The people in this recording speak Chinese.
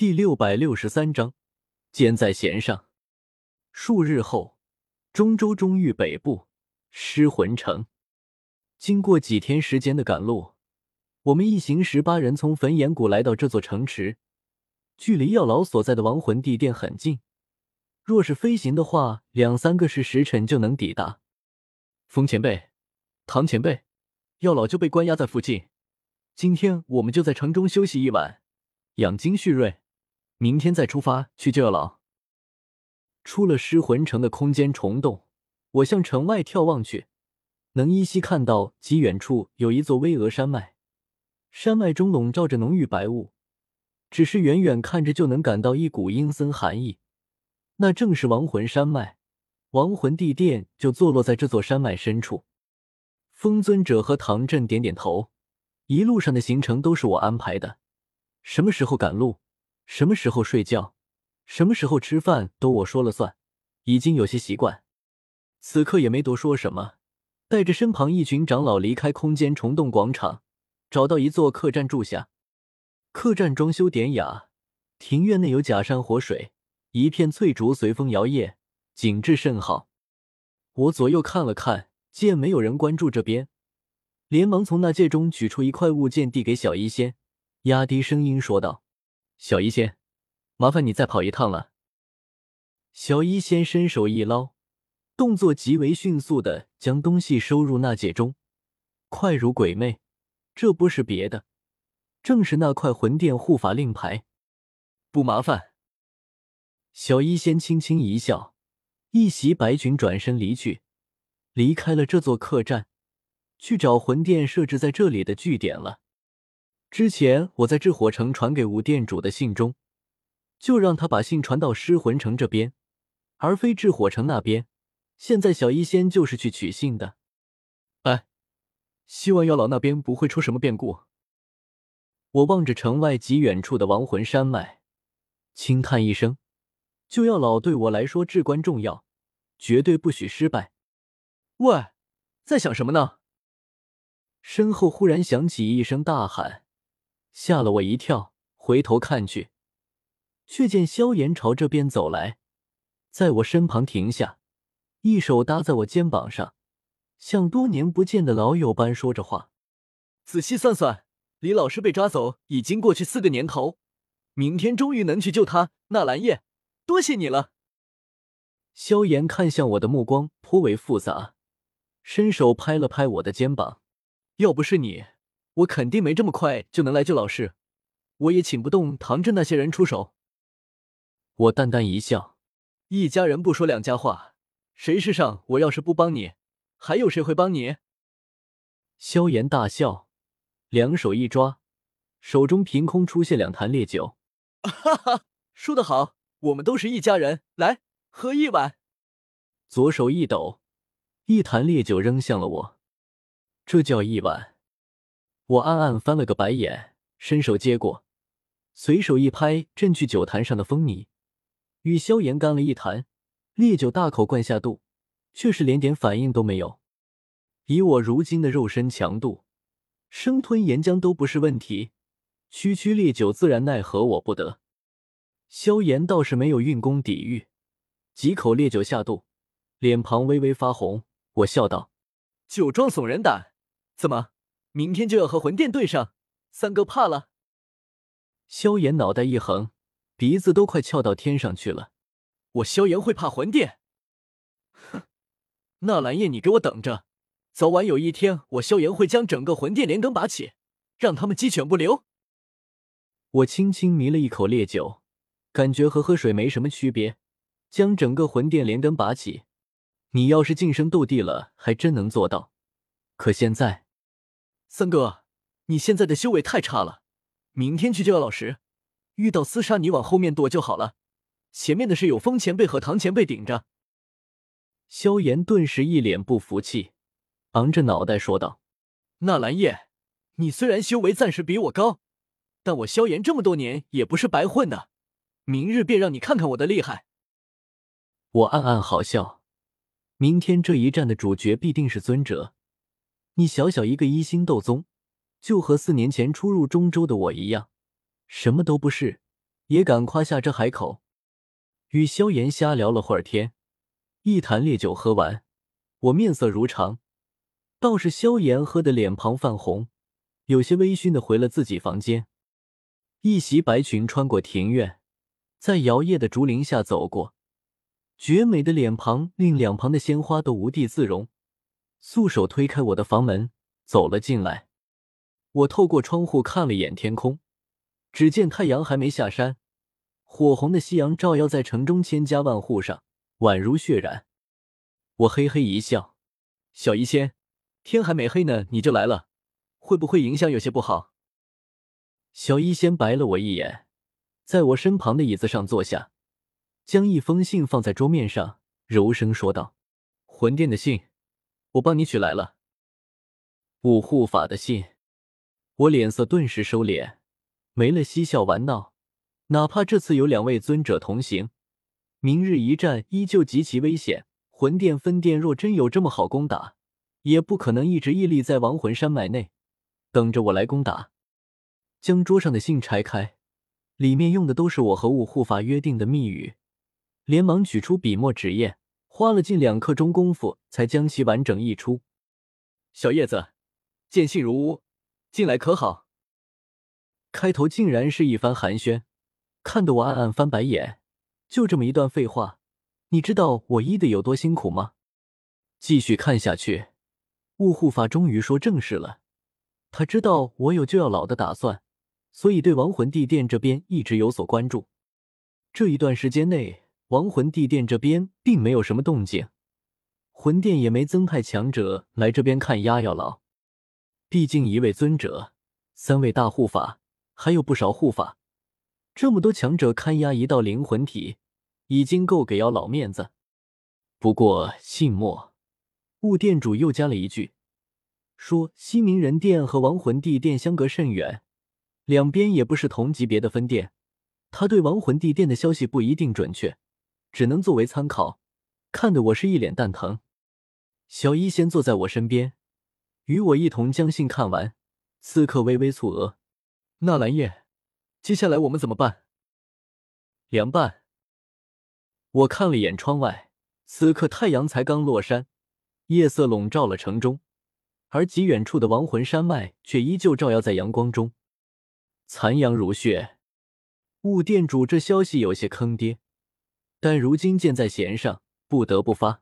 第六百六十三章，箭在弦上。数日后，中州中域北部尸魂城，经过几天时间的赶路，我们一行十八人从焚岩谷来到这座城池，距离药老所在的亡魂地殿很近。若是飞行的话，两三个是时辰就能抵达。风前辈，唐前辈，药老就被关押在附近。今天我们就在城中休息一晚，养精蓄锐，明天再出发去救药老。出了尸魂城的空间虫洞，我向城外眺望去，能依稀看到极远处有一座巍峨山脉，山脉中笼罩着浓郁白雾，只是远远看着就能感到一股阴森寒意。那正是亡魂山脉，亡魂地殿就坐落在这座山脉深处。风尊者和唐振点点头，一路上的行程都是我安排的，什么时候赶路，什么时候睡觉，什么时候吃饭都我说了算，已经有些习惯。此刻也没多说什么，带着身旁一群长老离开空间虫洞广场，找到一座客栈住下。客栈装修典雅，庭院内有假山活水。一片翠竹随风摇曳，景致甚好。我左右看了看，见没有人关注这边，连忙从那戒中取出一块物件，递给小医仙，压低声音说道：“小医仙，麻烦你再跑一趟了。”小医仙伸手一捞，动作极为迅速的将东西收入那戒中，快如鬼魅。这不是别的，正是那块魂殿护法令牌。不麻烦。小医仙轻轻一笑，一袭白裙转身离去，离开了这座客栈，去找魂殿设置在这里的据点了。之前我在炽火城传给吴店主的信中，就让他把信传到尸魂城这边，而非炽火城那边。现在小医仙就是去取信的。哎，希望药老那边不会出什么变故。我望着城外极远处的亡魂山脉，轻叹一声。救药老对我来说至关重要，绝对不许失败。喂，在想什么呢？身后忽然响起一声大喊，吓了我一跳。回头看去，却见萧炎朝这边走来，在我身旁停下，一手搭在我肩膀上，像多年不见的老友般说着话。仔细算算，李老师被抓走已经过去四个年头，明天终于能去救他。纳兰叶。多谢你了。萧炎看向我的目光颇为复杂，伸手拍了拍我的肩膀。要不是你，我肯定没这么快就能来救老师，我也请不动唐镇那些人出手。我淡淡一笑，一家人不说两家话，谁世上我要是不帮你，还有谁会帮你？萧炎大笑，两手一抓，手中凭空出现两坛烈酒。哈哈，说得好。我们都是一家人，来喝一碗。左手一抖，一坛烈酒扔向了我。这叫一碗？我暗暗翻了个白眼，伸手接过，随手一拍，震去酒坛上的风泥，与萧炎干了一坛烈酒，大口灌下肚，却是连点反应都没有。以我如今的肉身强度，生吞岩浆都不是问题，区区烈酒自然奈何我不得。萧炎倒是没有运功抵御，几口烈酒下肚，脸庞微微发红。我笑道：“酒壮怂人胆，怎么明天就要和魂殿对上？三哥怕了？”萧炎脑袋一横，鼻子都快翘到天上去了。我萧炎会怕魂殿？哼！纳兰叶，你给我等着，早晚有一天，我萧炎会将整个魂殿连根拔起，让他们鸡犬不留。我轻轻抿了一口烈酒。感觉和喝水没什么区别，将整个魂殿连根拔起。你要是晋升斗帝了，还真能做到。可现在，三哥，你现在的修为太差了。明天去救药老时，遇到厮杀，你往后面躲就好了。前面的是有风前辈和唐前辈顶着。萧炎顿时一脸不服气，昂着脑袋说道：“纳兰叶，你虽然修为暂时比我高，但我萧炎这么多年也不是白混的。”明日便让你看看我的厉害。我暗暗好笑，明天这一战的主角必定是尊者。你小小一个一星斗宗，就和四年前初入中州的我一样，什么都不是，也敢夸下这海口，与萧炎瞎聊了会儿天。一坛烈酒喝完，我面色如常，倒是萧炎喝得脸庞泛红，有些微醺的回了自己房间。一袭白裙穿过庭院，在摇曳的竹林下走过，绝美的脸庞令两旁的鲜花都无地自容，素手推开我的房门，走了进来。我透过窗户看了眼天空，只见太阳还没下山，火红的夕阳照耀在城中千家万户上。宛如血染，我嘿嘿一笑，小医仙，天还没黑呢你就来了，会不会影响有些不好？小医仙白了我一眼，在我身旁的椅子上坐下，将一封信放在桌面上，柔声说道：“魂殿的信，我帮你取来了。五护法的信。”我脸色顿时收敛，没了嬉笑玩闹，哪怕这次有两位尊者同行。明日一战依旧极其危险，魂殿分殿若真有这么好攻打，也不可能一直屹立在亡魂山脉内，等着我来攻打。将桌上的信拆开，里面用的都是我和五护法约定的密语，连忙取出笔墨纸砚，花了近两刻钟功夫才将其完整译出。小叶子，见信如晤，进来可好？开头竟然是一番寒暄，看得我暗暗翻白眼。就这么一段废话，你知道我医的有多辛苦吗？继续看下去，雾护法终于说正事了。他知道我有就要老的打算，所以对亡魂地殿这边一直有所关注。这一段时间内，亡魂地殿这边并没有什么动静，魂殿也没增派强者来这边看押药老。毕竟一位尊者，三位大护法，还有不少护法。这么多强者看压一道灵魂体，已经够给妖老面子。不过信末，雾殿主又加了一句，说西明人殿和亡魂地殿相隔甚远，两边也不是同级别的分殿，他对亡魂地殿的消息不一定准确，只能作为参考。看得我是一脸蛋疼。小一先坐在我身边，与我一同将信看完，此刻微微蹙额。纳兰叶。接下来我们怎么办？凉拌。我看了眼窗外，此刻太阳才刚落山，夜色笼罩了城中，而极远处的亡魂山脉却依旧照耀在阳光中，残阳如血。雾店主这消息有些坑爹，但如今箭在弦上，不得不发。